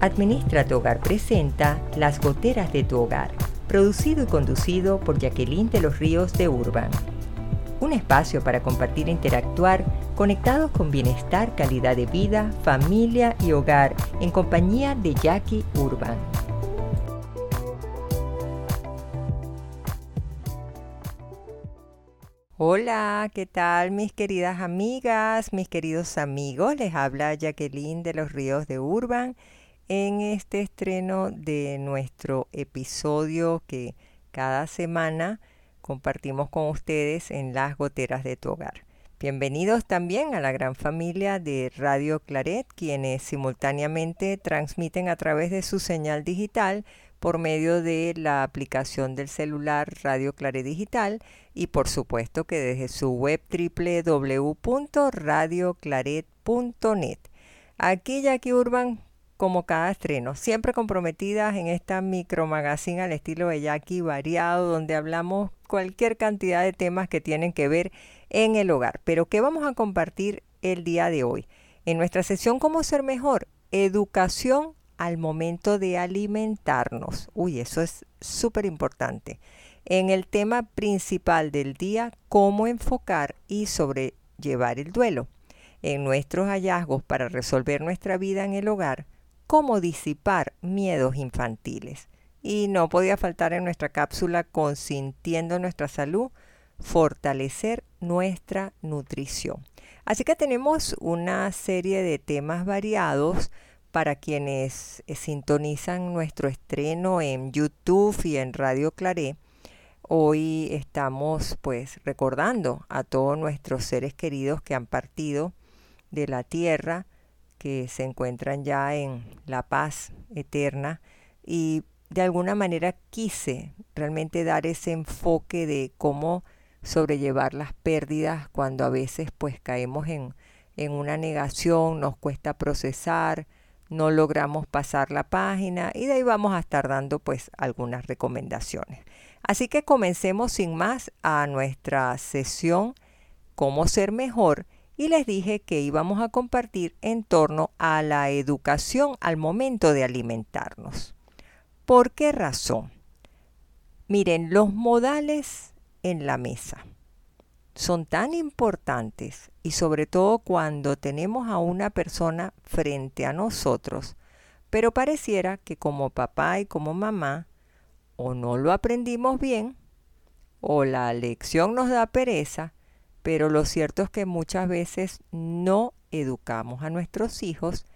Administra tu Hogar presenta Las Goteras de tu Hogar, producido y conducido por Jacqueline de los Ríos de Urban. Un espacio para compartir e interactuar conectados con bienestar, calidad de vida, familia y hogar en compañía de Jackie Urban. Hola, ¿qué tal mis queridas amigas, mis queridos amigos? Les habla Jacqueline de los Ríos de Urban en este estreno de nuestro episodio que cada semana compartimos con ustedes en las goteras de tu hogar. Bienvenidos también a la gran familia de Radio Claret, quienes simultáneamente transmiten a través de su señal digital por medio de la aplicación del celular Radio Claret Digital y por supuesto que desde su web www.radioclaret.net. Aquí Jackie Urban como cada estreno, siempre comprometidas en esta micro magazine al estilo de Jackie variado, donde hablamos cualquier cantidad de temas que tienen que ver en el hogar. Pero ¿qué vamos a compartir el día de hoy? En nuestra sesión ¿Cómo ser mejor? Educación al momento de alimentarnos. Uy, eso es súper importante. En el tema principal del día, cómo enfocar y sobrellevar el duelo. En nuestros hallazgos para resolver nuestra vida en el hogar, cómo disipar miedos infantiles. Y no podía faltar en nuestra cápsula consintiendo nuestra salud, fortalecer nuestra nutrición. Así que tenemos una serie de temas variados para quienes eh, sintonizan nuestro estreno en YouTube y en Radio Claré. Hoy estamos pues recordando a todos nuestros seres queridos que han partido de la tierra que se encuentran ya en la paz eterna y de alguna manera quise realmente dar ese enfoque de cómo sobrellevar las pérdidas cuando a veces pues caemos en, en una negación, nos cuesta procesar, no logramos pasar la página y de ahí vamos a estar dando pues algunas recomendaciones. Así que comencemos sin más a nuestra sesión Cómo ser mejor y les dije que íbamos a compartir en torno a la educación al momento de alimentarnos. ¿Por qué razón? Miren, los modales en la mesa son tan importantes y sobre todo cuando tenemos a una persona frente a nosotros, pero pareciera que como papá y como mamá o no lo aprendimos bien o la lección nos da pereza pero lo cierto es que muchas veces no educamos a nuestros hijos,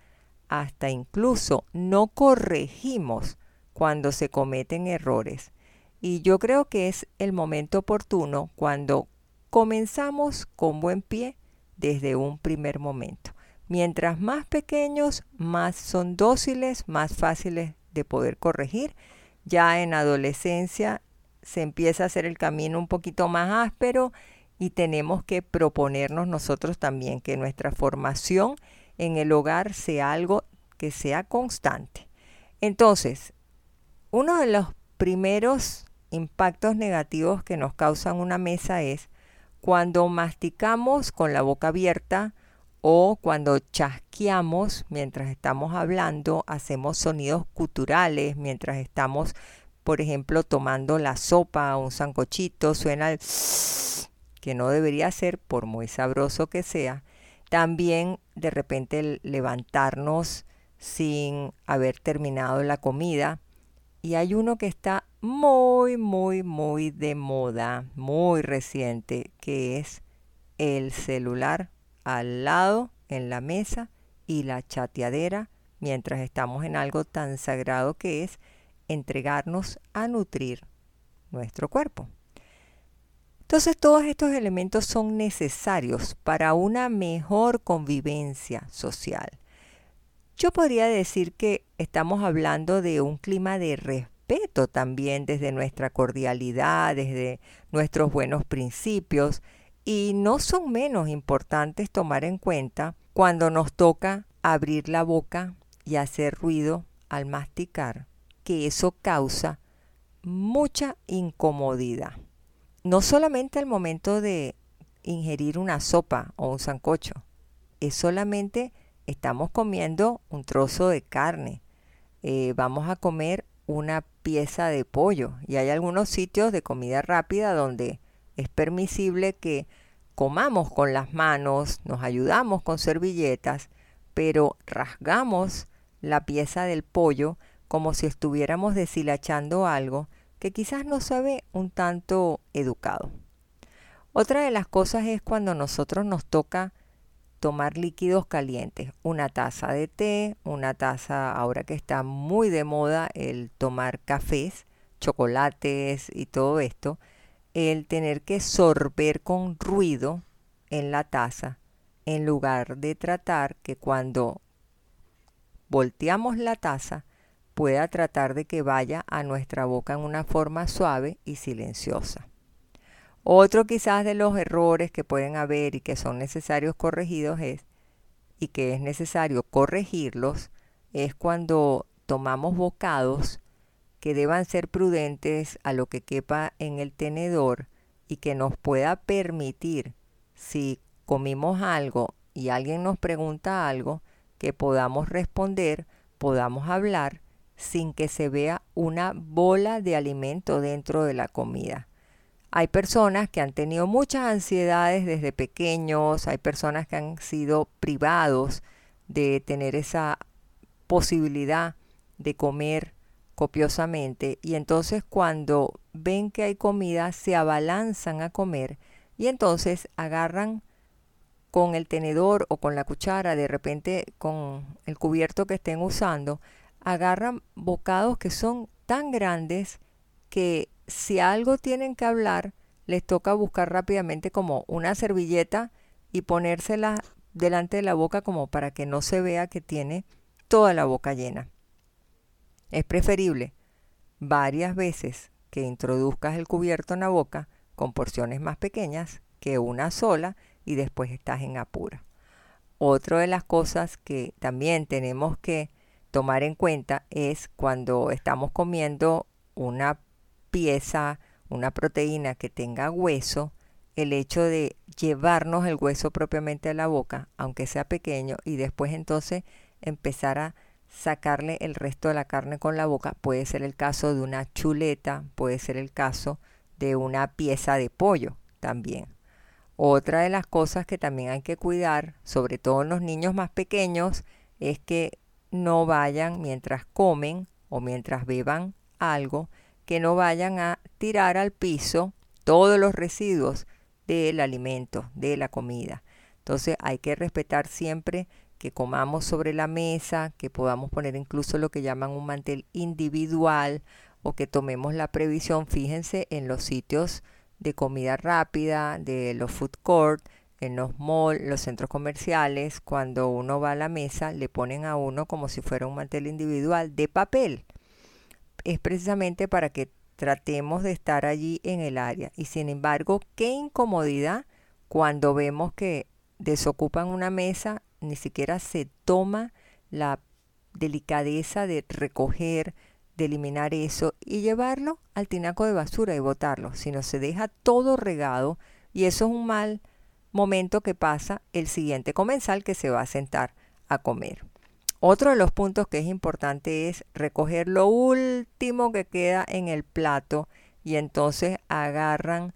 hasta incluso no corregimos cuando se cometen errores. Y yo creo que es el momento oportuno cuando comenzamos con buen pie desde un primer momento. Mientras más pequeños, más son dóciles, más fáciles de poder corregir. Ya en adolescencia se empieza a hacer el camino un poquito más áspero y tenemos que proponernos nosotros también que nuestra formación en el hogar sea algo que sea constante. Entonces, uno de los primeros impactos negativos que nos causan una mesa es cuando masticamos con la boca abierta o cuando chasqueamos mientras estamos hablando, hacemos sonidos culturales mientras estamos, por ejemplo, tomando la sopa o un sancochito, suena el que no debería ser por muy sabroso que sea, también de repente levantarnos sin haber terminado la comida. Y hay uno que está muy, muy, muy de moda, muy reciente, que es el celular al lado en la mesa y la chateadera mientras estamos en algo tan sagrado que es entregarnos a nutrir nuestro cuerpo. Entonces todos estos elementos son necesarios para una mejor convivencia social. Yo podría decir que estamos hablando de un clima de respeto también desde nuestra cordialidad, desde nuestros buenos principios, y no son menos importantes tomar en cuenta cuando nos toca abrir la boca y hacer ruido al masticar, que eso causa mucha incomodidad no solamente al momento de ingerir una sopa o un sancocho, es solamente estamos comiendo un trozo de carne, eh, vamos a comer una pieza de pollo. Y hay algunos sitios de comida rápida donde es permisible que comamos con las manos, nos ayudamos con servilletas, pero rasgamos la pieza del pollo como si estuviéramos deshilachando algo que quizás no sabe un tanto educado. Otra de las cosas es cuando nosotros nos toca tomar líquidos calientes, una taza de té, una taza, ahora que está muy de moda el tomar cafés, chocolates y todo esto, el tener que sorber con ruido en la taza, en lugar de tratar que cuando volteamos la taza pueda tratar de que vaya a nuestra boca en una forma suave y silenciosa. Otro quizás de los errores que pueden haber y que son necesarios corregidos es, y que es necesario corregirlos, es cuando tomamos bocados que deban ser prudentes a lo que quepa en el tenedor y que nos pueda permitir, si comimos algo y alguien nos pregunta algo, que podamos responder, podamos hablar sin que se vea una bola de alimento dentro de la comida. Hay personas que han tenido muchas ansiedades desde pequeños, hay personas que han sido privados de tener esa posibilidad de comer copiosamente y entonces cuando ven que hay comida se abalanzan a comer y entonces agarran con el tenedor o con la cuchara, de repente con el cubierto que estén usando, agarran bocados que son tan grandes que si algo tienen que hablar, les toca buscar rápidamente como una servilleta y ponérsela delante de la boca como para que no se vea que tiene toda la boca llena. Es preferible varias veces que introduzcas el cubierto en la boca con porciones más pequeñas que una sola y después estás en apura. Otra de las cosas que también tenemos que tomar en cuenta es cuando estamos comiendo una pieza, una proteína que tenga hueso, el hecho de llevarnos el hueso propiamente a la boca, aunque sea pequeño, y después entonces empezar a sacarle el resto de la carne con la boca. Puede ser el caso de una chuleta, puede ser el caso de una pieza de pollo también. Otra de las cosas que también hay que cuidar, sobre todo en los niños más pequeños, es que no vayan mientras comen o mientras beban algo, que no vayan a tirar al piso todos los residuos del alimento, de la comida. Entonces hay que respetar siempre que comamos sobre la mesa, que podamos poner incluso lo que llaman un mantel individual o que tomemos la previsión, fíjense, en los sitios de comida rápida, de los food court, en los malls, los centros comerciales, cuando uno va a la mesa, le ponen a uno como si fuera un mantel individual de papel. Es precisamente para que tratemos de estar allí en el área. Y sin embargo, qué incomodidad cuando vemos que desocupan una mesa ni siquiera se toma la delicadeza de recoger, de eliminar eso y llevarlo al tinaco de basura y botarlo, sino se deja todo regado y eso es un mal momento que pasa el siguiente comensal que se va a sentar a comer. Otro de los puntos que es importante es recoger lo último que queda en el plato y entonces agarran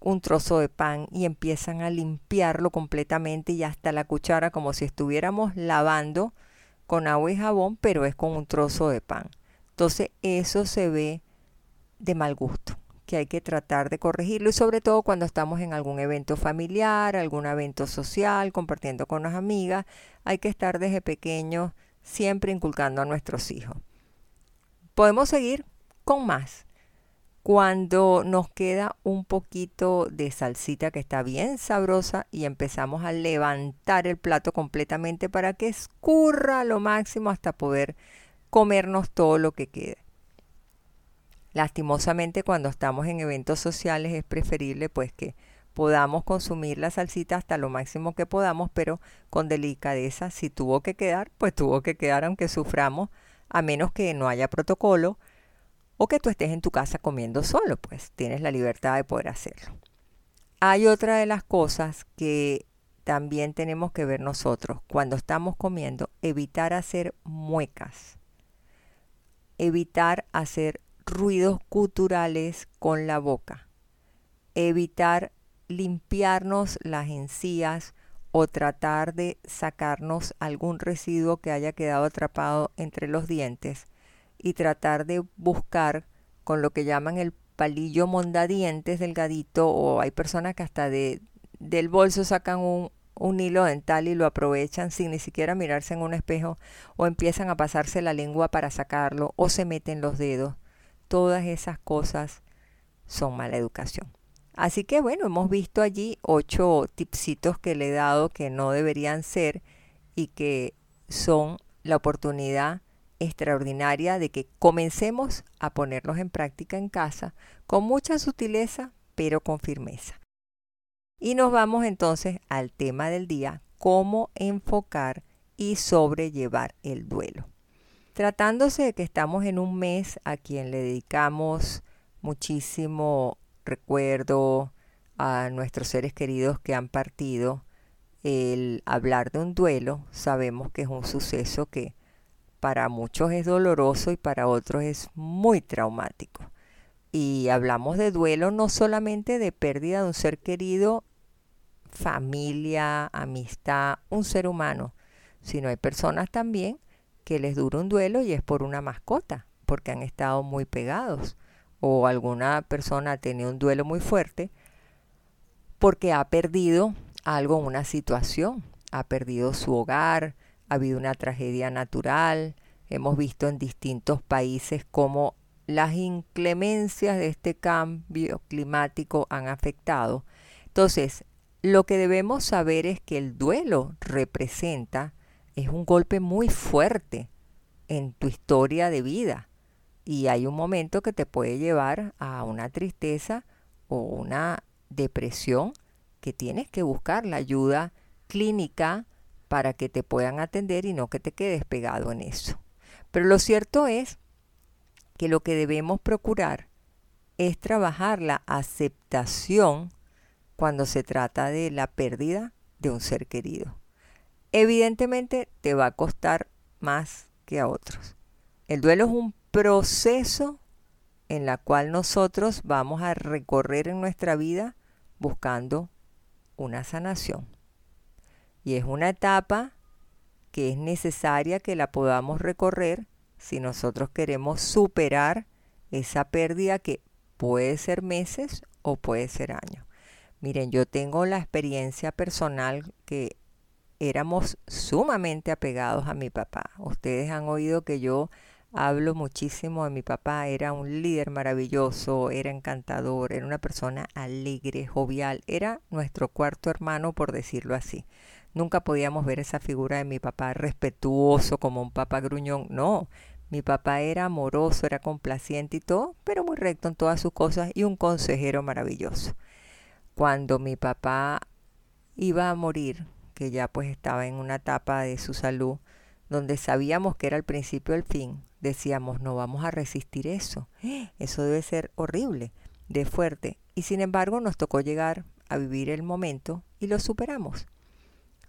un trozo de pan y empiezan a limpiarlo completamente y hasta la cuchara como si estuviéramos lavando con agua y jabón, pero es con un trozo de pan. Entonces eso se ve de mal gusto, que hay que tratar de corregirlo y sobre todo cuando estamos en algún evento familiar, algún evento social, compartiendo con las amigas, hay que estar desde pequeños siempre inculcando a nuestros hijos. Podemos seguir con más cuando nos queda un poquito de salsita que está bien sabrosa y empezamos a levantar el plato completamente para que escurra lo máximo hasta poder comernos todo lo que quede. Lastimosamente cuando estamos en eventos sociales es preferible pues que podamos consumir la salsita hasta lo máximo que podamos, pero con delicadeza. Si tuvo que quedar, pues tuvo que quedar aunque suframos, a menos que no haya protocolo o que tú estés en tu casa comiendo solo, pues tienes la libertad de poder hacerlo. Hay otra de las cosas que también tenemos que ver nosotros cuando estamos comiendo, evitar hacer muecas. evitar hacer ruidos guturales con la boca, evitar limpiarnos las encías o tratar de sacarnos algún residuo que haya quedado atrapado entre los dientes y tratar de buscar con lo que llaman el palillo mondadientes delgadito o hay personas que hasta de, del bolso sacan un hilo dental y lo aprovechan sin ni siquiera mirarse en un espejo o empiezan a pasarse la lengua para sacarlo o se meten los dedos. Todas esas cosas son mala educación. Así que bueno, hemos visto allí ocho tipsitos que le he dado que no deberían ser y que son la oportunidad extraordinaria de que comencemos a ponerlos en práctica en casa con mucha sutileza pero con firmeza. Y nos vamos entonces al tema del día, cómo enfocar y sobrellevar el duelo. Tratándose de que estamos en un mes a quien le dedicamos muchísimo recuerdo a nuestros seres queridos que han partido, el hablar de un duelo sabemos que es un suceso que para muchos es doloroso y para otros es muy traumático. Y hablamos de duelo no solamente de pérdida de un ser querido familia, amistad, un ser humano, sino hay personas también que les dura un duelo y es por una mascota, porque han estado muy pegados, o alguna persona ha tenido un duelo muy fuerte porque ha perdido algo en una situación, ha perdido su hogar, ha habido una tragedia natural, hemos visto en distintos países cómo las inclemencias de este cambio climático han afectado. Entonces, lo que debemos saber es que el duelo representa, es un golpe muy fuerte en tu historia de vida. Y hay un momento que te puede llevar a una tristeza o una depresión que tienes que buscar la ayuda clínica para que te puedan atender y no que te quedes pegado en eso. Pero lo cierto es que lo que debemos procurar es trabajar la aceptación cuando se trata de la pérdida de un ser querido. Evidentemente te va a costar más que a otros. El duelo es un proceso en la cual nosotros vamos a recorrer en nuestra vida buscando una sanación. Y es una etapa que es necesaria que la podamos recorrer si nosotros queremos superar esa pérdida que puede ser meses o puede ser años. Miren, yo tengo la experiencia personal que éramos sumamente apegados a mi papá. Ustedes han oído que yo hablo muchísimo de mi papá. Era un líder maravilloso, era encantador, era una persona alegre, jovial. Era nuestro cuarto hermano, por decirlo así. Nunca podíamos ver esa figura de mi papá respetuoso como un papá gruñón. No, mi papá era amoroso, era complaciente y todo, pero muy recto en todas sus cosas y un consejero maravilloso cuando mi papá iba a morir, que ya pues estaba en una etapa de su salud, donde sabíamos que era el principio del fin, decíamos, no vamos a resistir eso, eso debe ser horrible, de fuerte, y sin embargo nos tocó llegar a vivir el momento y lo superamos.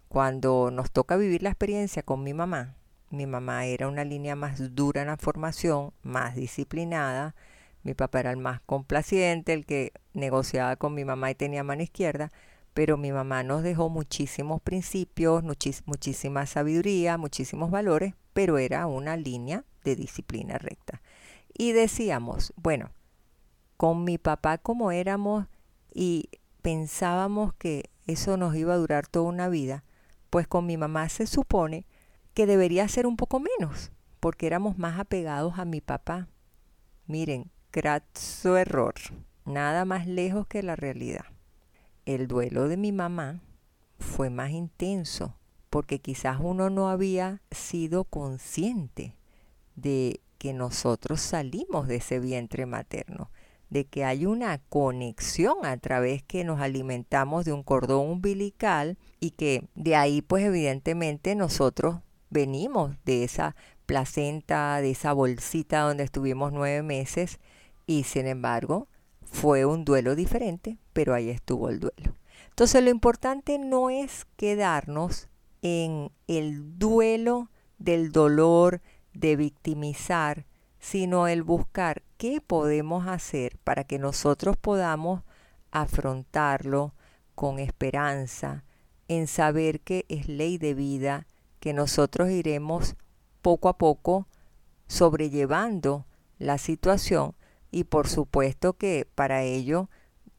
Cuando nos toca vivir la experiencia con mi mamá, mi mamá era una línea más dura en la formación, más disciplinada, mi papá era el más complaciente, el que negociaba con mi mamá y tenía mano izquierda, pero mi mamá nos dejó muchísimos principios, muchísima sabiduría, muchísimos valores, pero era una línea de disciplina recta. Y decíamos, bueno, con mi papá como éramos y pensábamos que eso nos iba a durar toda una vida, pues con mi mamá se supone que debería ser un poco menos, porque éramos más apegados a mi papá. Miren, su error, nada más lejos que la realidad. El duelo de mi mamá fue más intenso porque quizás uno no había sido consciente de que nosotros salimos de ese vientre materno, de que hay una conexión a través que nos alimentamos de un cordón umbilical y que de ahí pues evidentemente nosotros venimos de esa placenta, de esa bolsita donde estuvimos nueve meses y sin embargo fue un duelo diferente, pero ahí estuvo el duelo. Entonces lo importante no es quedarnos en el duelo del dolor, de victimizar, sino el buscar qué podemos hacer para que nosotros podamos afrontarlo con esperanza, en saber que es ley de vida, que nosotros iremos poco a poco sobrellevando la situación y por supuesto que para ello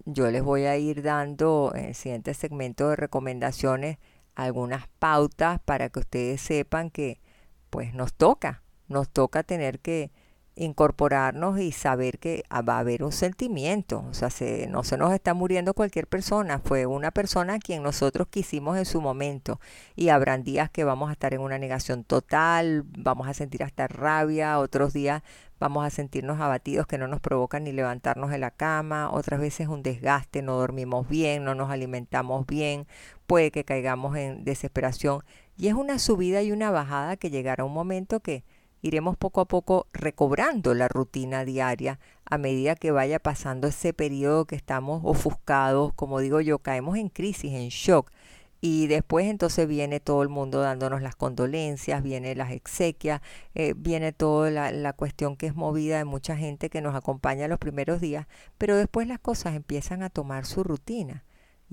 yo les voy a ir dando en el siguiente segmento de recomendaciones algunas pautas para que ustedes sepan que pues nos toca, nos toca tener que incorporarnos y saber que va a haber un sentimiento, o sea, no se nos está muriendo cualquier persona, fue una persona a quien nosotros quisimos en su momento. Y habrán días que vamos a estar en una negación total, vamos a sentir hasta rabia, otros días vamos a sentirnos abatidos que no nos provocan ni levantarnos de la cama, otras veces un desgaste, no dormimos bien, no nos alimentamos bien, puede que caigamos en desesperación. Y es una subida y una bajada que llegará un momento que iremos poco a poco recobrando la rutina diaria a medida que vaya pasando ese periodo que estamos ofuscados, como digo yo, caemos en crisis, en shock. Y después entonces viene todo el mundo dándonos las condolencias, viene las exequias, eh, viene toda la, la cuestión que es movida de mucha gente que nos acompaña los primeros días, pero después las cosas empiezan a tomar su rutina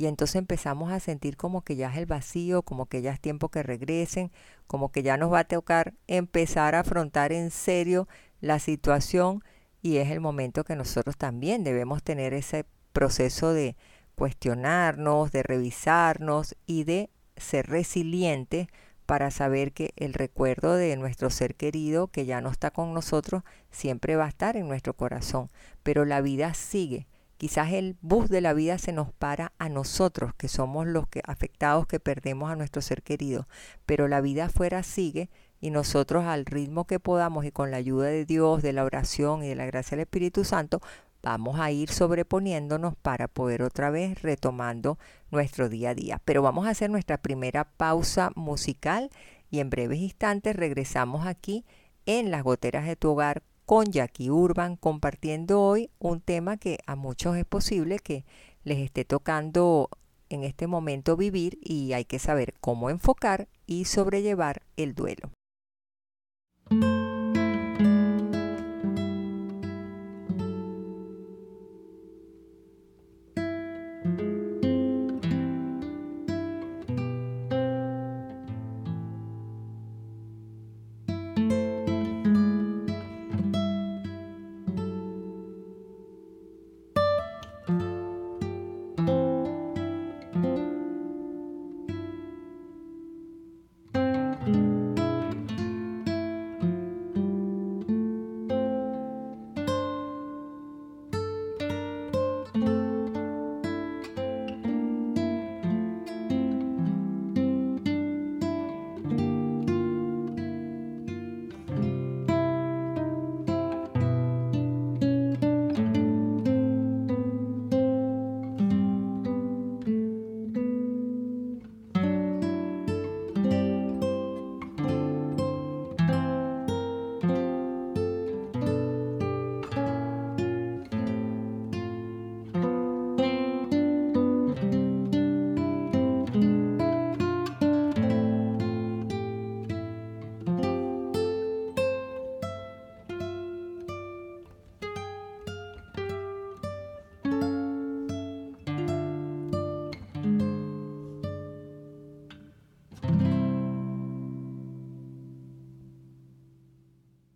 y entonces empezamos a sentir como que ya es el vacío, como que ya es tiempo que regresen, como que ya nos va a tocar empezar a afrontar en serio la situación y es el momento que nosotros también debemos tener ese proceso de cuestionarnos, de revisarnos y de ser resilientes para saber que el recuerdo de nuestro ser querido que ya no está con nosotros siempre va a estar en nuestro corazón, pero la vida sigue Quizás el bus de la vida se nos para a nosotros, que somos los que afectados que perdemos a nuestro ser querido, pero la vida afuera sigue y nosotros al ritmo que podamos y con la ayuda de Dios, de la oración y de la gracia del Espíritu Santo, vamos a ir sobreponiéndonos para poder otra vez retomando nuestro día a día. Pero vamos a hacer nuestra primera pausa musical y en breves instantes regresamos aquí en las goteras de tu hogar con Jackie Urban compartiendo hoy un tema que a muchos es posible que les esté tocando en este momento vivir y hay que saber cómo enfocar y sobrellevar el duelo.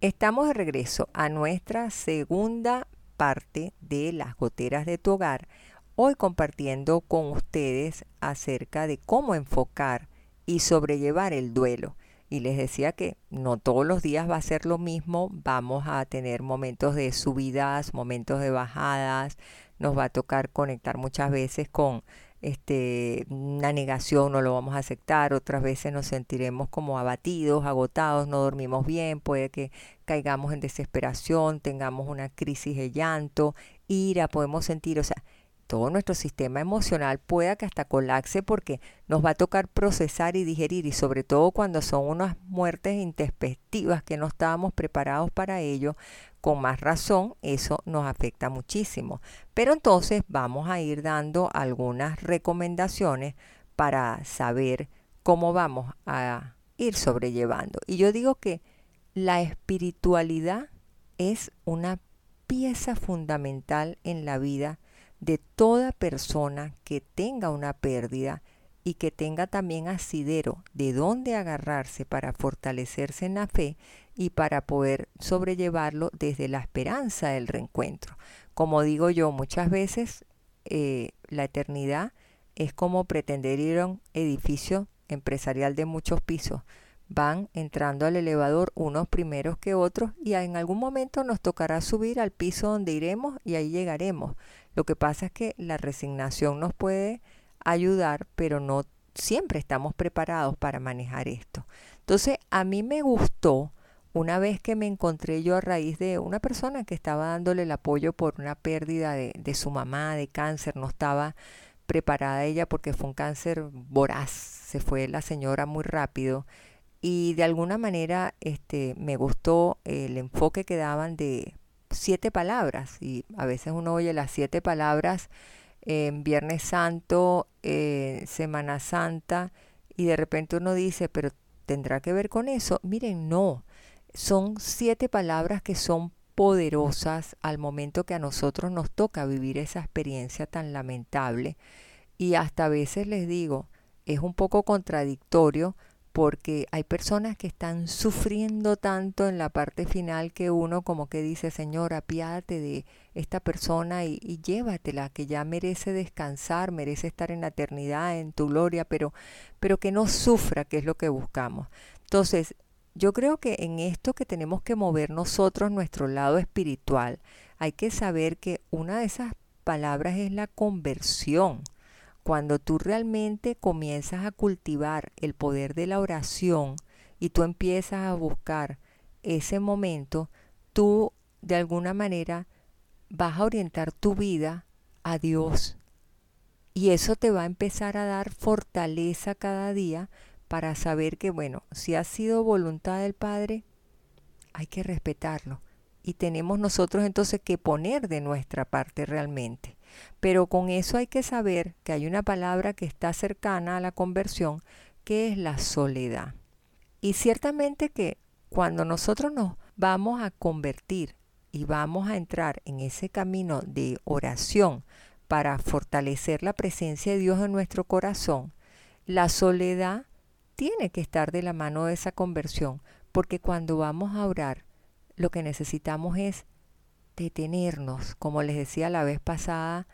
Estamos de regreso a nuestra segunda parte de las goteras de tu hogar, hoy compartiendo con ustedes acerca de cómo enfocar y sobrellevar el duelo. Y les decía que no todos los días va a ser lo mismo, vamos a tener momentos de subidas, momentos de bajadas, nos va a tocar conectar muchas veces con este, una negación, no lo vamos a aceptar, otras veces nos sentiremos como abatidos, agotados, no dormimos bien, puede que caigamos en desesperación, tengamos una crisis de llanto, ira, podemos sentir, o sea, todo nuestro sistema emocional pueda que hasta colapse porque nos va a tocar procesar y digerir y sobre todo cuando son unas muertes intempestivas que no estábamos preparados para ello, con más razón eso nos afecta muchísimo. Pero entonces vamos a ir dando algunas recomendaciones para saber cómo vamos a ir sobrellevando. Y yo digo que la espiritualidad es una pieza fundamental en la vida de toda persona que tenga una pérdida y que tenga también asidero de dónde agarrarse para fortalecerse en la fe y para poder sobrellevarlo desde la esperanza del reencuentro. Como digo yo, muchas veces eh, la eternidad es como pretender ir a un edificio empresarial de muchos pisos. Van entrando al elevador unos primeros que otros y en algún momento nos tocará subir al piso donde iremos y ahí llegaremos. Lo que pasa es que la resignación nos puede ayudar, pero no siempre estamos preparados para manejar esto. Entonces, a mí me gustó una vez que me encontré yo a raíz de una persona que estaba dándole el apoyo por una pérdida de, de su mamá de cáncer, no estaba preparada ella porque fue un cáncer voraz, se fue la señora muy rápido y de alguna manera este, me gustó el enfoque que daban de siete palabras y a veces uno oye las siete palabras en Viernes Santo, Semana Santa, y de repente uno dice, pero ¿tendrá que ver con eso? Miren, no. Son siete palabras que son poderosas al momento que a nosotros nos toca vivir esa experiencia tan lamentable. Y hasta a veces les digo, es un poco contradictorio porque hay personas que están sufriendo tanto en la parte final que uno como que dice, Señor, apiádate de esta persona y, llévatela, que ya merece descansar, merece estar en la eternidad, en tu gloria, pero, pero que no sufra, que es lo que buscamos. Entonces, yo creo que en esto que tenemos que mover nosotros, nuestro lado espiritual, hay que saber que una de esas palabras es la conversión cuando tú realmente comienzas a cultivar el poder de la oración y tú empiezas a buscar ese momento, tú de alguna manera vas a orientar tu vida a Dios. Y eso te va a empezar a dar fortaleza cada día para saber que, bueno, si ha sido voluntad del Padre, hay que respetarlo. Y tenemos nosotros entonces que poner de nuestra parte realmente. Pero con eso hay que saber que hay una palabra que está cercana a la conversión, que es la soledad. Y ciertamente que cuando nosotros nos vamos a convertir y vamos a entrar en ese camino de oración para fortalecer la presencia de Dios en nuestro corazón, la soledad tiene que estar de la mano de esa conversión, porque cuando vamos a orar, lo que necesitamos es detenernos, como les decía la vez pasada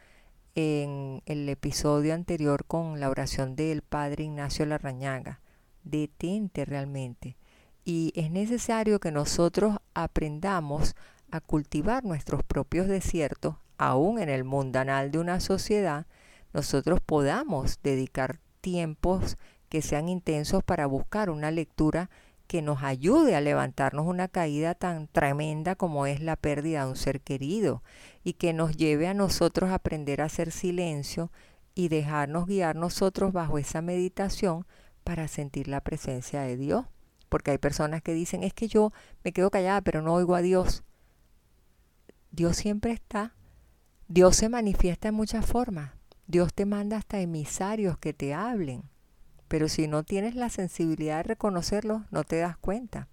en el episodio anterior con la oración del Padre Ignacio Larrañaga. Detente realmente. Y es necesario que nosotros aprendamos a cultivar nuestros propios desiertos, aún en el mundanal de una sociedad, nosotros podamos dedicar tiempos que sean intensos para buscar una lectura que nos ayude a levantarnos una caída tan tremenda como es la pérdida de un ser querido y que nos lleve a nosotros a aprender a hacer silencio y dejarnos guiar nosotros bajo esa meditación para sentir la presencia de Dios. Porque hay personas que dicen, es que yo me quedo callada pero no oigo a Dios. Dios siempre está. Dios se manifiesta en muchas formas. Dios te manda hasta emisarios que te hablen pero si no tienes la sensibilidad de reconocerlo, no te das cuenta.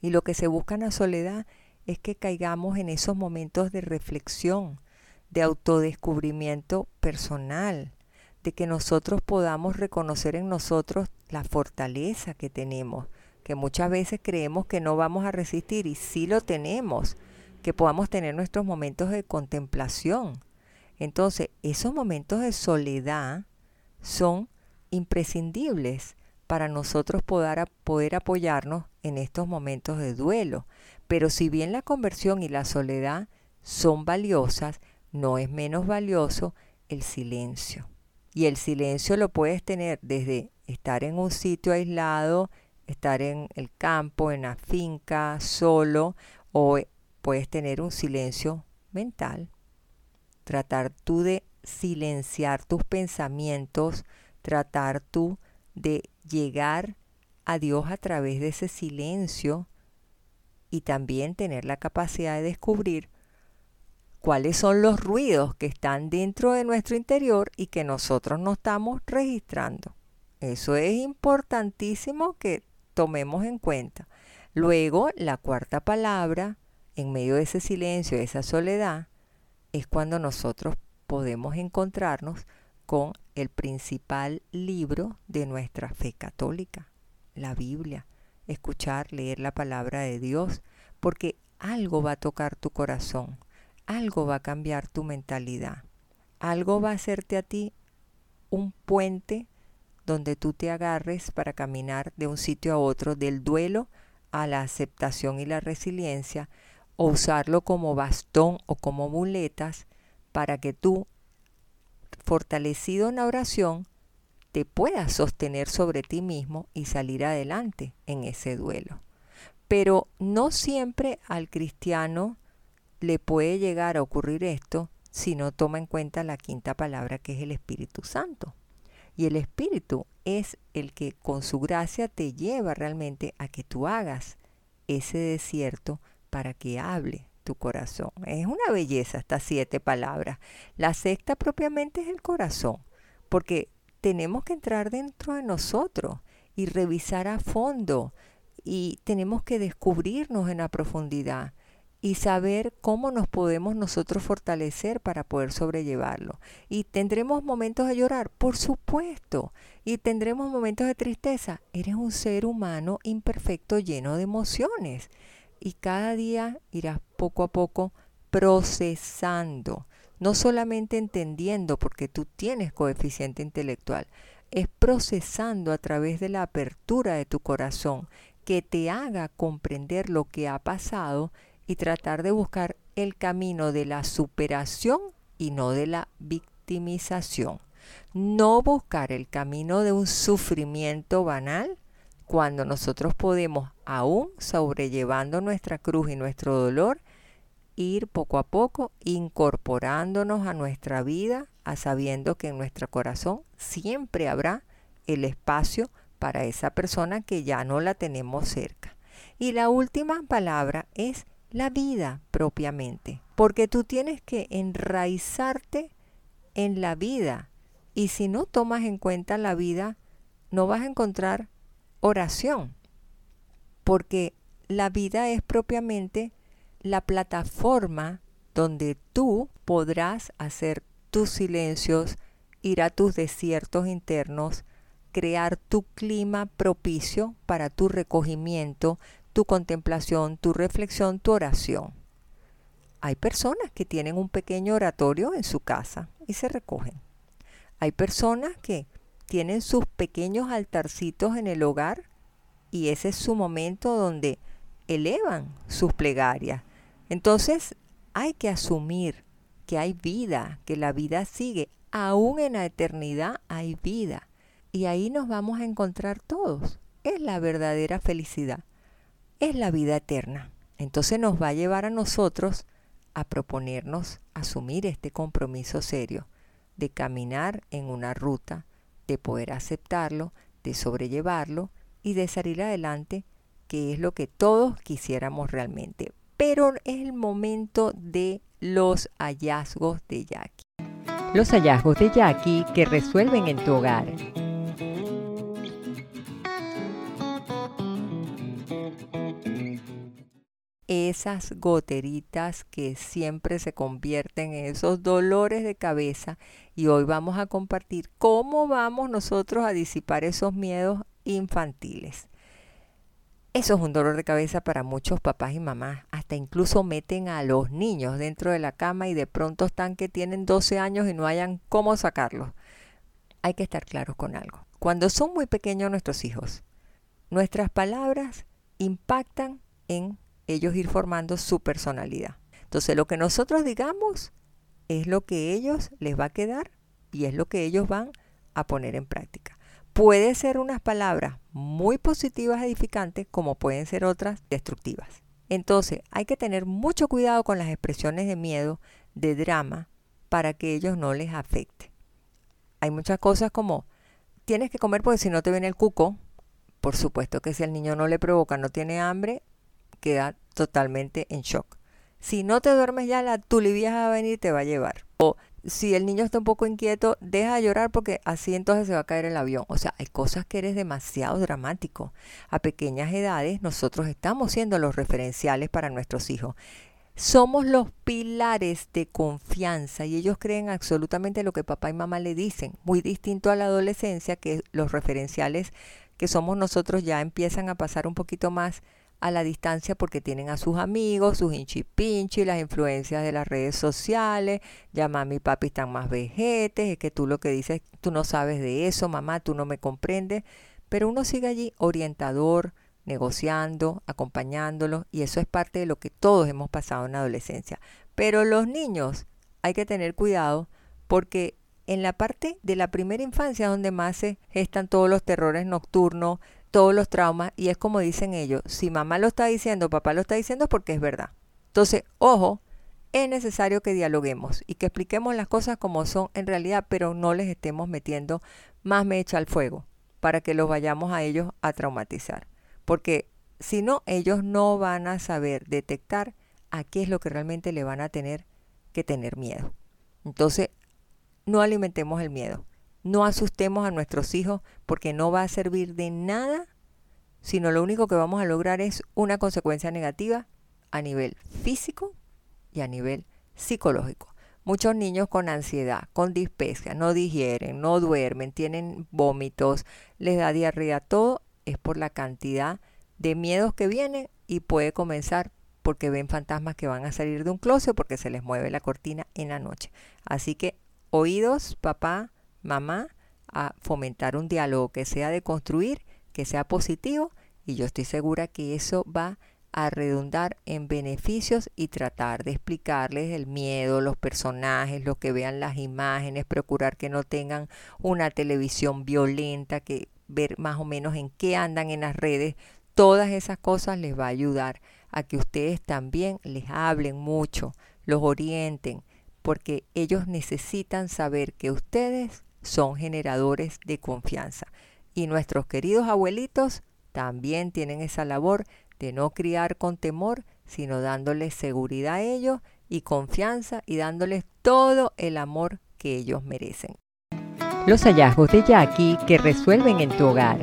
Y lo que se busca en la soledad es que caigamos en esos momentos de reflexión, de autodescubrimiento personal, de que nosotros podamos reconocer en nosotros la fortaleza que tenemos, que muchas veces creemos que no vamos a resistir y sí lo tenemos, que podamos tener nuestros momentos de contemplación. Entonces, esos momentos de soledad son imprescindibles para nosotros poder, poder apoyarnos en estos momentos de duelo. Pero si bien la conversión y la soledad son valiosas, no es menos valioso el silencio. Y el silencio lo puedes tener desde estar en un sitio aislado, estar en el campo, en la finca, solo, o puedes tener un silencio mental. Tratar tú de silenciar tus pensamientos, tratar tú de llegar a Dios a través de ese silencio y también tener la capacidad de descubrir cuáles son los ruidos que están dentro de nuestro interior y que nosotros no estamos registrando. Eso es importantísimo que tomemos en cuenta. Luego, la cuarta palabra en medio de ese silencio, de esa soledad, es cuando nosotros podemos encontrarnos con el principal libro de nuestra fe católica, la Biblia, escuchar, leer la palabra de Dios, porque algo va a tocar tu corazón, algo va a cambiar tu mentalidad, algo va a hacerte a ti un puente donde tú te agarres para caminar de un sitio a otro, del duelo a la aceptación y la resiliencia, o usarlo como bastón o como muletas para que tú, fortalecido en la oración, te puedas sostener sobre ti mismo y salir adelante en ese duelo. Pero no siempre al cristiano le puede llegar a ocurrir esto si no toma en cuenta la quinta palabra que es el Espíritu Santo. Y el Espíritu es el que con su gracia te lleva realmente a que tú hagas ese desierto para que hable tu corazón. Es una belleza estas siete palabras. La sexta propiamente es el corazón, porque tenemos que entrar dentro de nosotros y revisar a fondo y tenemos que descubrirnos en la profundidad y saber cómo nos podemos nosotros fortalecer para poder sobrellevarlo. Y tendremos momentos de llorar, por supuesto, y tendremos momentos de tristeza. Eres un ser humano imperfecto lleno de emociones y cada día irás poco a poco procesando, no solamente entendiendo porque tú tienes coeficiente intelectual, es procesando a través de la apertura de tu corazón que te haga comprender lo que ha pasado y tratar de buscar el camino de la superación y no de la victimización. No buscar el camino de un sufrimiento banal cuando nosotros podemos, aún sobrellevando nuestra cruz y nuestro dolor, ir poco a poco incorporándonos a nuestra vida, a sabiendo que en nuestro corazón siempre habrá el espacio para esa persona que ya no la tenemos cerca. Y la última palabra es la vida propiamente, porque tú tienes que enraizarte en la vida y si no tomas en cuenta la vida, no vas a encontrar oración, porque la vida es propiamente la plataforma donde tú podrás hacer tus silencios, ir a tus desiertos internos, crear tu clima propicio para tu recogimiento, tu contemplación, tu reflexión, tu oración. Hay personas que tienen un pequeño oratorio en su casa y se recogen. Hay personas que tienen sus pequeños altarcitos en el hogar y ese es su momento donde elevan sus plegarias. Entonces hay que asumir que hay vida, que la vida sigue, aún en la eternidad hay vida. Y ahí nos vamos a encontrar todos. Es la verdadera felicidad, es la vida eterna. Entonces nos va a llevar a nosotros a proponernos asumir este compromiso serio de caminar en una ruta de poder aceptarlo, de sobrellevarlo y de salir adelante, que es lo que todos quisiéramos realmente. Pero es el momento de los hallazgos de Jackie. Los hallazgos de Jackie que resuelven en tu hogar. Esas goteritas que siempre se convierten en esos dolores de cabeza y hoy vamos a compartir cómo vamos nosotros a disipar esos miedos infantiles. Eso es un dolor de cabeza para muchos papás y mamás. Hasta incluso meten a los niños dentro de la cama y de pronto están que tienen 12 años y no hayan cómo sacarlos. Hay que estar claros con algo. Cuando son muy pequeños nuestros hijos, nuestras palabras impactan en ellos ir formando su personalidad. Entonces lo que nosotros digamos es lo que ellos les va a quedar y es lo que ellos van a poner en práctica. Puede ser unas palabras muy positivas, edificantes, como pueden ser otras destructivas. Entonces hay que tener mucho cuidado con las expresiones de miedo, de drama, para que ellos no les afecte. Hay muchas cosas como, tienes que comer porque si no te viene el cuco. Por supuesto que si el niño no le provoca, no tiene hambre, queda totalmente en shock. Si no te duermes ya, la tulivia va a venir y te va a llevar. O si el niño está un poco inquieto, deja de llorar porque así entonces se va a caer el avión. O sea, hay cosas que eres demasiado dramático. A pequeñas edades nosotros estamos siendo los referenciales para nuestros hijos. Somos los pilares de confianza y ellos creen absolutamente lo que papá y mamá le dicen. Muy distinto a la adolescencia que los referenciales que somos nosotros ya empiezan a pasar un poquito más a la distancia porque tienen a sus amigos, sus hinchipinchi, las influencias de las redes sociales, ya mami y papi están más vejetes, es que tú lo que dices, tú no sabes de eso, mamá, tú no me comprendes, pero uno sigue allí orientador, negociando, acompañándolo y eso es parte de lo que todos hemos pasado en la adolescencia. Pero los niños hay que tener cuidado porque en la parte de la primera infancia donde más se gestan todos los terrores nocturnos, todos los traumas y es como dicen ellos, si mamá lo está diciendo, papá lo está diciendo porque es verdad. Entonces, ojo, es necesario que dialoguemos y que expliquemos las cosas como son en realidad, pero no les estemos metiendo más mecha al fuego para que los vayamos a ellos a traumatizar. Porque si no, ellos no van a saber detectar a qué es lo que realmente le van a tener que tener miedo. Entonces, no alimentemos el miedo. No asustemos a nuestros hijos porque no va a servir de nada, sino lo único que vamos a lograr es una consecuencia negativa a nivel físico y a nivel psicológico. Muchos niños con ansiedad, con dispepsia, no digieren, no duermen, tienen vómitos, les da diarrea, todo es por la cantidad de miedos que vienen y puede comenzar porque ven fantasmas que van a salir de un closet porque se les mueve la cortina en la noche. Así que oídos, papá, mamá, a fomentar un diálogo que sea de construir, que sea positivo y yo estoy segura que eso va a redundar en beneficios y tratar de explicarles el miedo, los personajes, lo que vean las imágenes, procurar que no tengan una televisión violenta, que ver más o menos en qué andan en las redes, todas esas cosas les va a ayudar a que ustedes también les hablen mucho, los orienten, porque ellos necesitan saber que ustedes son generadores de confianza. Y nuestros queridos abuelitos también tienen esa labor de no criar con temor, sino dándoles seguridad a ellos y confianza y dándoles todo el amor que ellos merecen. Los hallazgos de Jackie que resuelven en tu hogar.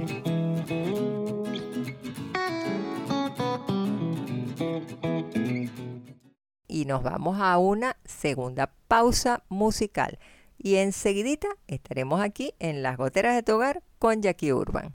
y nos vamos a una segunda pausa musical. Y enseguidita estaremos aquí en las goteras de tu hogar con Jackie Urban.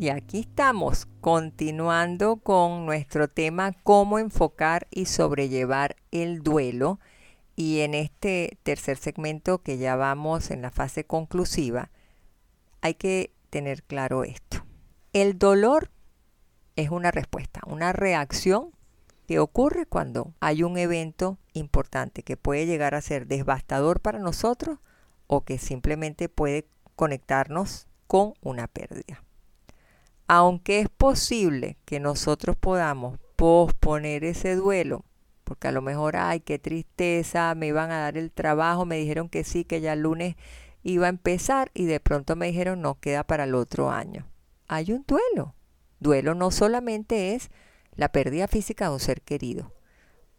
Y aquí estamos continuando con nuestro tema cómo enfocar y sobrellevar el duelo. Y en este tercer segmento que ya vamos en la fase conclusiva, hay que tener claro esto. El dolor es una respuesta, una reacción que ocurre cuando hay un evento importante que puede llegar a ser devastador para nosotros o que simplemente puede conectarnos con una pérdida aunque es posible que nosotros podamos posponer ese duelo, porque a lo mejor, ay, qué tristeza, me iban a dar el trabajo, me dijeron que sí, que ya el lunes iba a empezar y de pronto me dijeron no, queda para el otro año. Hay un duelo. Duelo no solamente es la pérdida física de un ser querido,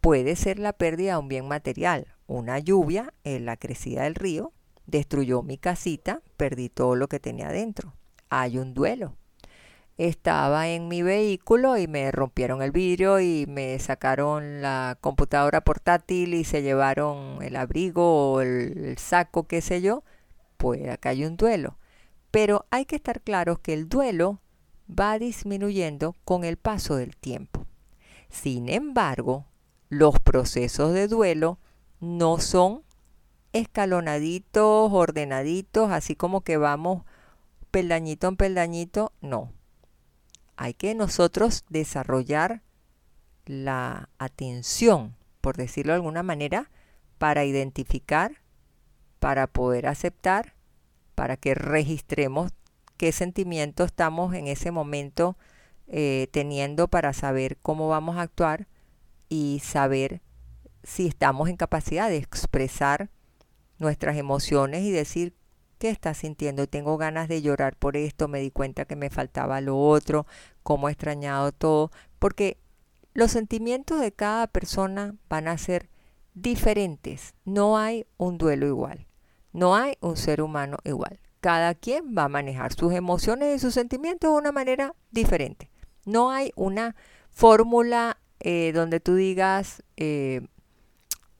puede ser la pérdida de un bien material. Una lluvia en la crecida del río destruyó mi casita, perdí todo lo que tenía adentro. Hay un duelo estaba en mi vehículo y me rompieron el vidrio y me sacaron la computadora portátil y se llevaron el abrigo o el, saco, qué sé yo, pues acá hay un duelo. Pero hay que estar claros que el duelo va disminuyendo con el paso del tiempo. Sin embargo, los procesos de duelo no son escalonaditos, ordenaditos, así como que vamos peldañito en peldañito, no hay que nosotros desarrollar la atención, por decirlo de alguna manera, para identificar, para poder aceptar, para que registremos qué sentimiento estamos en ese momento eh, teniendo para saber cómo vamos a actuar y saber si estamos en capacidad de expresar nuestras emociones y decir qué estás sintiendo, tengo ganas de llorar por esto, me di cuenta que me faltaba lo otro, cómo he extrañado todo, porque los sentimientos de cada persona van a ser diferentes. No hay un duelo igual, no hay un ser humano igual. Cada quien va a manejar sus emociones y sus sentimientos de una manera diferente. No hay una fórmula eh, donde tú digas eh,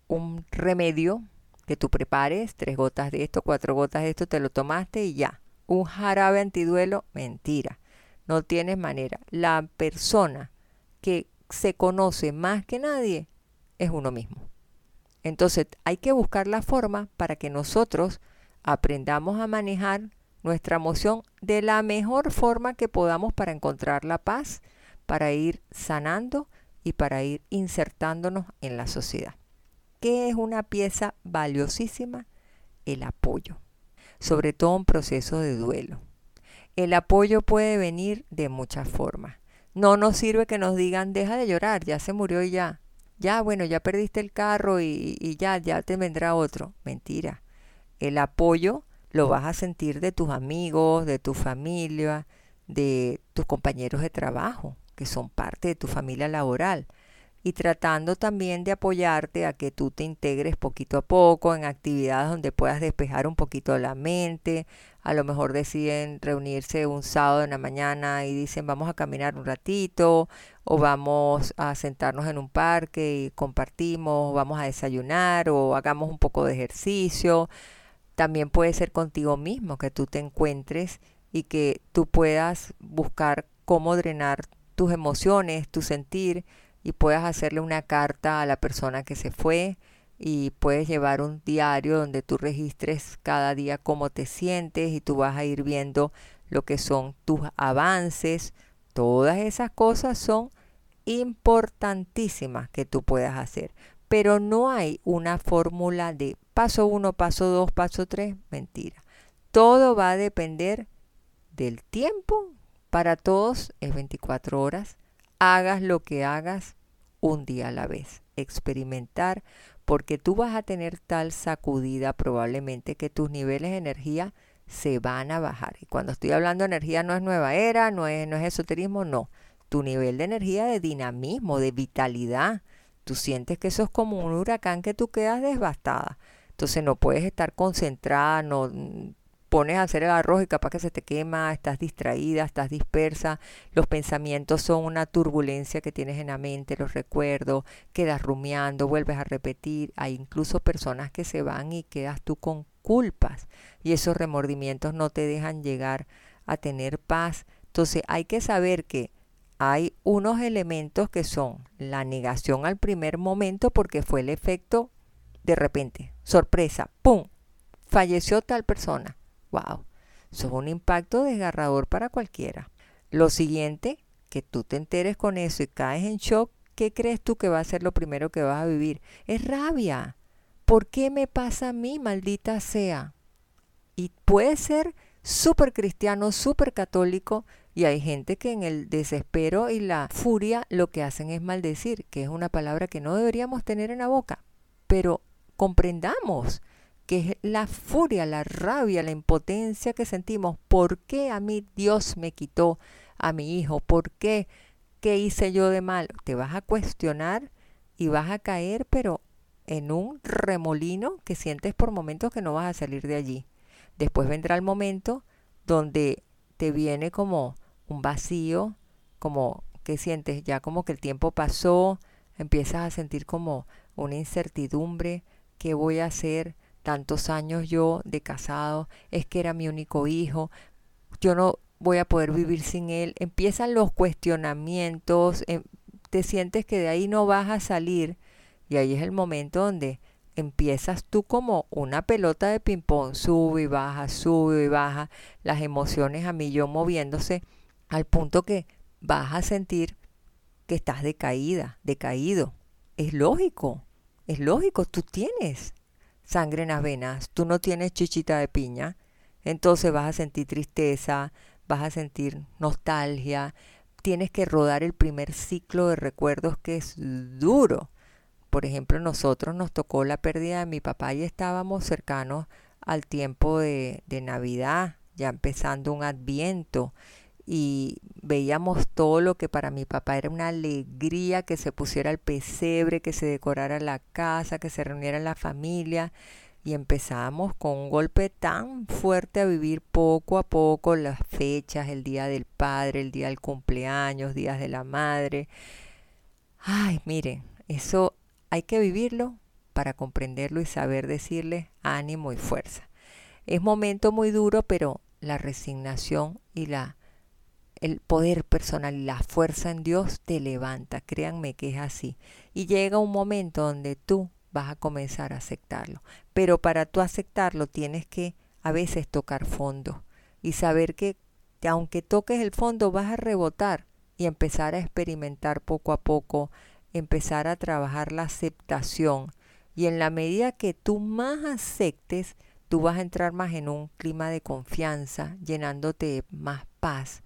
un remedio que tú prepares tres gotas de esto, cuatro gotas de esto, te lo tomaste y ya. Un jarabe antiduelo, mentira. No tienes manera. La persona que se conoce más que nadie es uno mismo. Entonces hay que buscar la forma para que nosotros aprendamos a manejar nuestra emoción de la mejor forma que podamos para encontrar la paz, para ir sanando y para ir insertándonos en la sociedad. ¿Qué es una pieza valiosísima? El apoyo, sobre todo en proceso de duelo. El apoyo puede venir de muchas formas. No nos sirve que nos digan, deja de llorar, ya se murió y ya. Ya, bueno, ya perdiste el carro y, y ya, ya te vendrá otro. Mentira. El apoyo lo vas a sentir de tus amigos, de tu familia, de tus compañeros de trabajo, que son parte de tu familia laboral y tratando también de apoyarte a que tú te integres poquito a poco en actividades donde puedas despejar un poquito la mente. A lo mejor deciden reunirse un sábado en la mañana y dicen vamos a caminar un ratito o vamos a sentarnos en un parque y compartimos, o vamos a desayunar o hagamos un poco de ejercicio. También puede ser contigo mismo que tú te encuentres y que tú puedas buscar cómo drenar tus emociones, tu sentir, y puedas hacerle una carta a la persona que se fue y puedes llevar un diario donde tú registres cada día cómo te sientes y tú vas a ir viendo lo que son tus avances. Todas esas cosas son importantísimas que tú puedas hacer. Pero no hay una fórmula de paso 1, paso 2, paso 3. Mentira. Todo va a depender del tiempo. Para todos es 24 horas hagas lo que hagas un día a la vez. Experimentar porque tú vas a tener tal sacudida probablemente que tus niveles de energía se van a bajar. Y cuando estoy hablando de energía no es nueva era, no es, no es esoterismo, no. Tu nivel de energía de dinamismo, de vitalidad. Tú sientes que eso es como un huracán que tú quedas devastada. Entonces no puedes estar concentrada, no pones a hacer el arroz y capaz que se te quema, estás distraída, estás dispersa, los pensamientos son una turbulencia que tienes en la mente, los recuerdos, quedas rumiando, vuelves a repetir, hay incluso personas que se van y quedas tú con culpas y esos remordimientos no te dejan llegar a tener paz, Entonces hay que saber que hay unos elementos que son la negación al primer momento porque fue el efecto de repente, sorpresa, ¡pum! Falleció tal persona. ¡Wow! Eso es un impacto desgarrador para cualquiera. Lo siguiente, que tú te enteres con eso y caes en shock, ¿qué crees tú que va a ser lo primero que vas a vivir? Es rabia. ¿Por qué me pasa a mí, maldita sea? Y puede ser súper cristiano, súper católico, y hay gente que en el desespero y la furia lo que hacen es maldecir, que es una palabra que no deberíamos tener en la boca. Pero comprendamos que es la furia, la rabia, la impotencia que sentimos. ¿Por qué a mí Dios me quitó a mi hijo? ¿Por qué? ¿Qué hice yo de mal? Te vas a cuestionar y vas a caer, pero en un remolino que sientes por momentos que no vas a salir de allí. Después vendrá el momento donde te viene como un vacío, como que sientes ya como que el tiempo pasó, empiezas a sentir como una incertidumbre, ¿qué voy a hacer? Tantos años yo de casado, es que era mi único hijo, yo no voy a poder vivir sin él. Empiezan los cuestionamientos, em, te sientes que de ahí no vas a salir. Y ahí es el momento donde empiezas tú como una pelota de ping-pong, sube y baja, sube y baja, las emociones a millón moviéndose al punto que vas a sentir que estás decaída, decaído. Es lógico, es lógico, tú tienes sangre en las venas, tú no tienes chichita de piña, entonces vas a sentir tristeza, vas a sentir nostalgia, tienes que rodar el primer ciclo de recuerdos que es duro. Por ejemplo, nosotros nos tocó la pérdida de mi papá y estábamos cercanos al tiempo de, de Navidad, ya empezando un adviento y veíamos todo lo que para mi papá era una alegría que se pusiera el pesebre, que se decorara la casa, que se reuniera la familia y empezamos con un golpe tan fuerte a vivir poco a poco las fechas, el día del padre, el día del cumpleaños, días de la madre. Ay, miren, eso hay que vivirlo para comprenderlo y saber decirle ánimo y fuerza. Es momento muy duro, pero la resignación y la el poder personal y la fuerza en Dios te levanta. Créanme que es así. Y llega un momento donde tú vas a comenzar a aceptarlo. Pero para tú aceptarlo tienes que a veces tocar fondo y saber que aunque toques el fondo vas a rebotar y empezar a experimentar poco a poco, empezar a trabajar la aceptación. Y en la medida que tú más aceptes, tú vas a entrar más en un clima de confianza, llenándote de más paz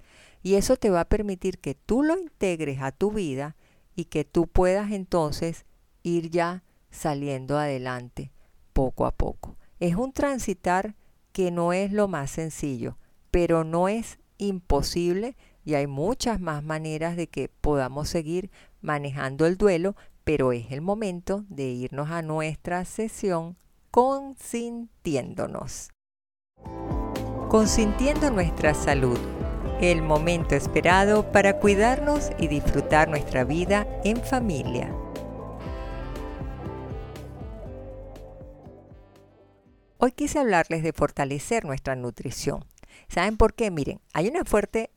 y eso te va a permitir que tú lo integres a tu vida y que tú puedas entonces ir ya saliendo adelante poco a poco. Es un transitar que no es lo más sencillo, pero no es imposible y hay muchas más maneras de que podamos seguir manejando el duelo, pero es el momento de irnos a nuestra sesión consintiéndonos. Consintiendo nuestra salud el momento esperado para cuidarnos y disfrutar nuestra vida en familia. Hoy quise hablarles de fortalecer nuestra nutrición. ¿Saben por qué? Miren, hay una fuerte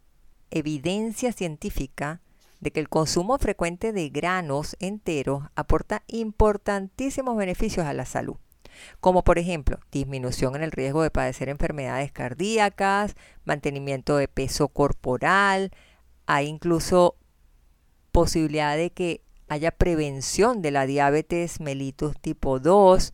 evidencia científica de que el consumo frecuente de granos enteros aporta importantísimos beneficios a la salud como por ejemplo disminución en el riesgo de padecer enfermedades cardíacas, mantenimiento de peso corporal, hay incluso posibilidad de que haya prevención de la diabetes mellitus tipo 2,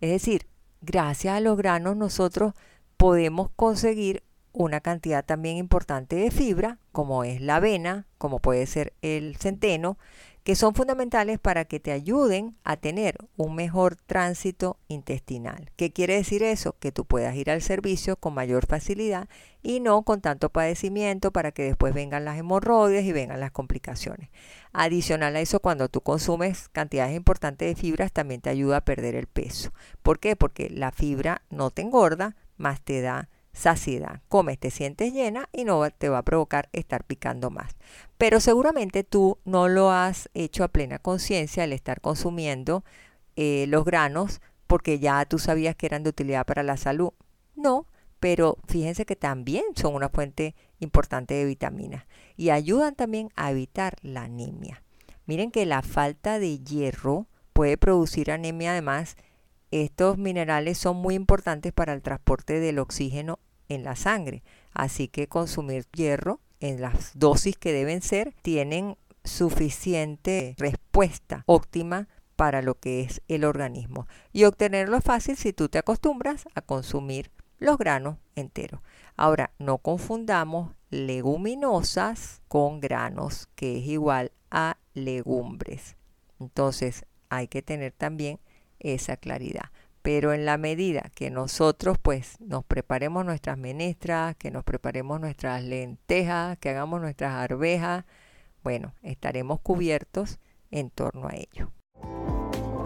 es decir, gracias a los granos nosotros podemos conseguir una cantidad también importante de fibra, como es la avena, como puede ser el centeno, que son fundamentales para que te ayuden a tener un mejor tránsito intestinal. ¿Qué quiere decir eso? Que tú puedas ir al servicio con mayor facilidad y no con tanto padecimiento para que después vengan las hemorroides y vengan las complicaciones. Adicional a eso, cuando tú consumes cantidades importantes de fibras, también te ayuda a perder el peso. ¿Por qué? Porque la fibra no te engorda, más te da saciedad. Comes, te sientes llena y no te va a provocar estar picando más. Pero seguramente tú no lo has hecho a plena conciencia el estar consumiendo eh, los granos porque ya tú sabías que eran de utilidad para la salud. No, pero fíjense que también son una fuente importante de vitaminas y ayudan también a evitar la anemia. Miren que la falta de hierro puede producir anemia además. Estos minerales son muy importantes para el transporte del oxígeno en la sangre, así que consumir hierro en las dosis que deben ser tienen suficiente respuesta óptima para lo que es el organismo. Y obtenerlo es fácil si tú te acostumbras a consumir los granos enteros. Ahora, no confundamos leguminosas con granos, que es igual a legumbres. Entonces, hay que tener también esa claridad. Pero en la medida que nosotros pues nos preparemos nuestras menestras, que nos preparemos nuestras lentejas, que hagamos nuestras arvejas, bueno, estaremos cubiertos en torno a ello.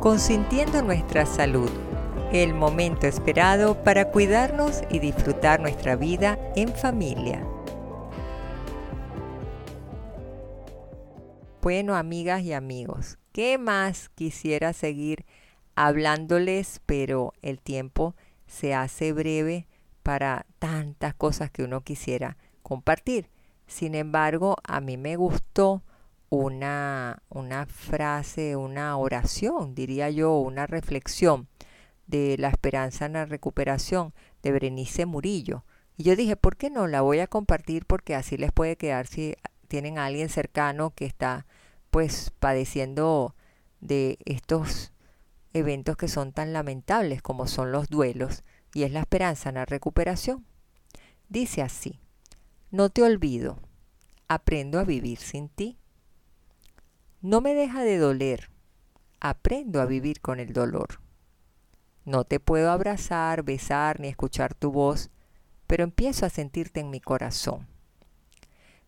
Consintiendo nuestra salud, el momento esperado para cuidarnos y disfrutar nuestra vida en familia. Bueno, amigas y amigos, ¿qué más quisiera seguir hablándoles? Pero el tiempo se hace breve para tantas cosas que uno quisiera compartir. Sin embargo, a mí me gustó una, una frase, una oración, diría yo, una reflexión de la esperanza en la recuperación de Berenice Murillo. Y yo dije, ¿por qué no? La voy a compartir porque así les puede quedar si tienen a alguien cercano que está pues padeciendo de estos eventos que son tan lamentables como son los duelos y es la esperanza en la recuperación. Dice así, no te olvido, aprendo a vivir sin ti. No me deja de doler, aprendo a vivir con el dolor. No te puedo abrazar, besar ni escuchar tu voz, pero empiezo a sentirte en mi corazón.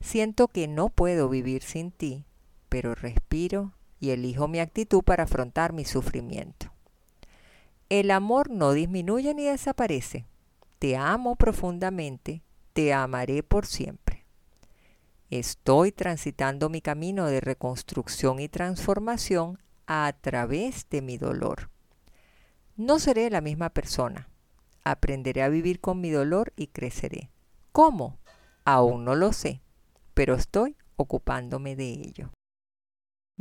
Siento que no puedo vivir sin ti, pero respiro y elijo mi actitud para afrontar mi sufrimiento. El amor no disminuye ni desaparece. Te amo profundamente, te amaré por siempre. Estoy transitando mi camino de reconstrucción y transformación a través de mi dolor. No seré la misma persona. Aprenderé a vivir con mi dolor y creceré. ¿Cómo? Aún no lo sé, pero estoy ocupándome de ello.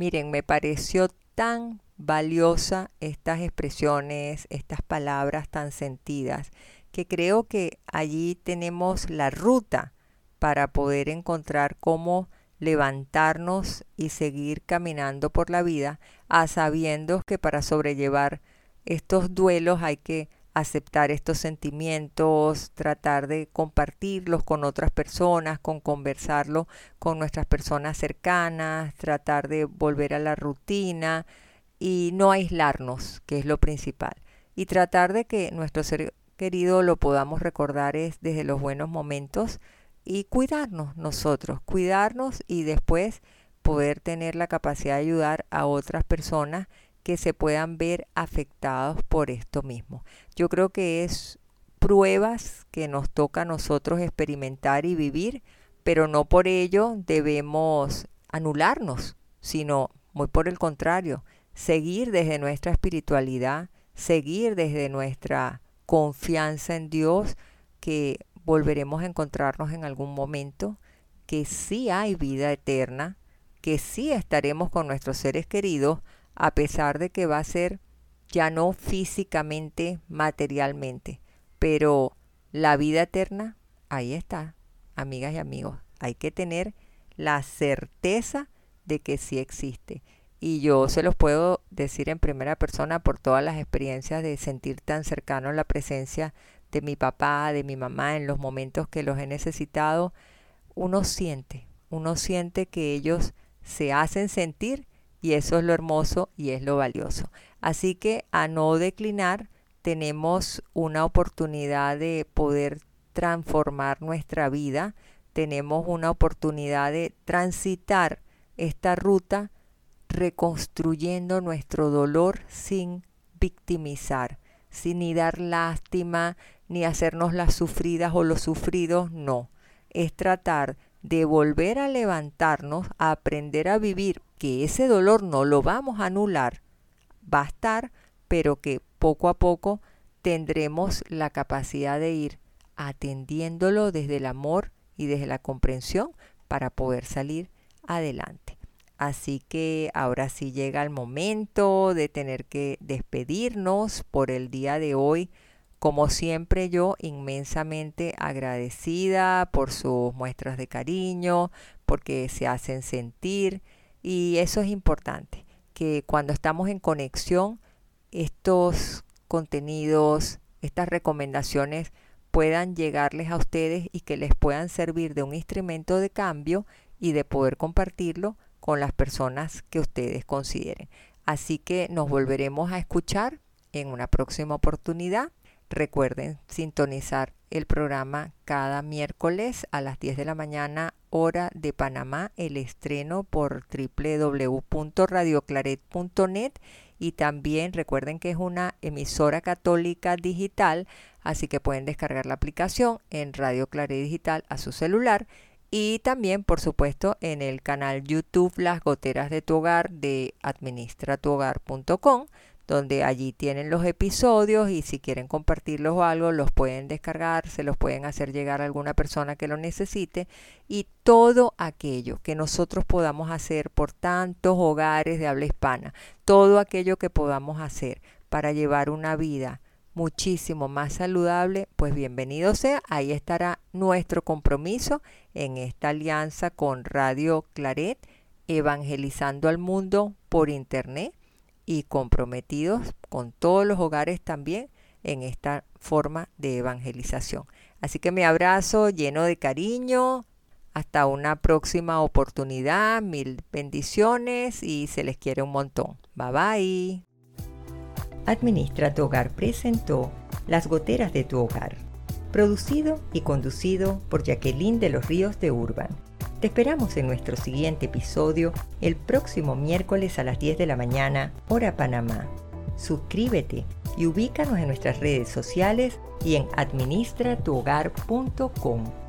Miren, me pareció tan valiosa estas expresiones, estas palabras tan sentidas, que creo que allí tenemos la ruta para poder encontrar cómo levantarnos y seguir caminando por la vida, a sabiendo que para sobrellevar estos duelos hay que aceptar estos sentimientos, tratar de compartirlos con otras personas, con conversarlo con nuestras personas cercanas, tratar de volver a la rutina y no aislarnos, que es lo principal. Y tratar de que nuestro ser querido lo podamos recordar es desde los buenos momentos, y cuidarnos nosotros, cuidarnos y después poder tener la capacidad de ayudar a otras personas que se puedan ver afectados por esto mismo. Yo creo que es pruebas que nos toca a nosotros experimentar y vivir, pero no por ello debemos anularnos, sino muy por el contrario, seguir desde nuestra espiritualidad, seguir desde nuestra confianza en Dios, que volveremos a encontrarnos en algún momento, que sí hay vida eterna, que sí estaremos con nuestros seres queridos, a pesar de que va a ser ya no físicamente, materialmente, pero la vida eterna, ahí está, amigas y amigos. Hay que tener la certeza de que sí existe. Y yo se los puedo decir en primera persona por todas las experiencias de sentir tan cercano la presencia de mi papá, de mi mamá, en los momentos que los he necesitado, uno siente, uno siente que ellos se hacen sentir y eso es lo hermoso y es lo valioso. Así que a no declinar, tenemos una oportunidad de poder transformar nuestra vida, tenemos una oportunidad de transitar esta ruta reconstruyendo nuestro dolor sin victimizar, sin ni dar lástima, ni hacernos las sufridas o los sufridos, no. Es tratar de volver a levantarnos, a aprender a vivir, que ese dolor no lo vamos a anular, va a estar, pero que poco a poco tendremos la capacidad de ir atendiéndolo desde el amor y desde la comprensión para poder salir adelante. Así que ahora sí llega el momento de tener que despedirnos por el día de hoy. Como siempre yo inmensamente agradecida por sus muestras de cariño, porque se hacen sentir y eso es importante, que cuando estamos en conexión estos contenidos, estas recomendaciones puedan llegarles a ustedes y que les puedan servir de un instrumento de cambio y de poder compartirlo con las personas que ustedes consideren. Así que nos volveremos a escuchar en una próxima oportunidad. Recuerden sintonizar el programa cada miércoles a las 10 de la mañana hora de Panamá, el estreno por www.radioclaret.net y también recuerden que es una emisora católica digital, así que pueden descargar la aplicación en Radio Claret Digital a su celular. Y también, por supuesto, en el canal YouTube Las Goteras de tu Hogar de administratuhogar.com donde allí tienen los episodios y si quieren compartirlos o algo, los pueden descargar, se los pueden hacer llegar a alguna persona que lo necesite y todo aquello que nosotros podamos hacer por tantos hogares de habla hispana, todo aquello que podamos hacer para llevar una vida muchísimo más saludable, pues bienvenido sea, ahí estará nuestro compromiso en esta alianza con Radio Claret, evangelizando al mundo por internet y comprometidos con todos los hogares también en esta forma de evangelización. Así que me abrazo lleno de cariño. Hasta una próxima oportunidad. Mil bendiciones y se les quiere un montón. Bye bye. Administra tu hogar presentó Las goteras de tu hogar. Producido y conducido por Jacqueline de los Ríos de Urban te esperamos en nuestro siguiente episodio el próximo miércoles a las 10 de la mañana, hora Panamá. Suscríbete y ubícanos en nuestras redes sociales y en administratuhogar.com.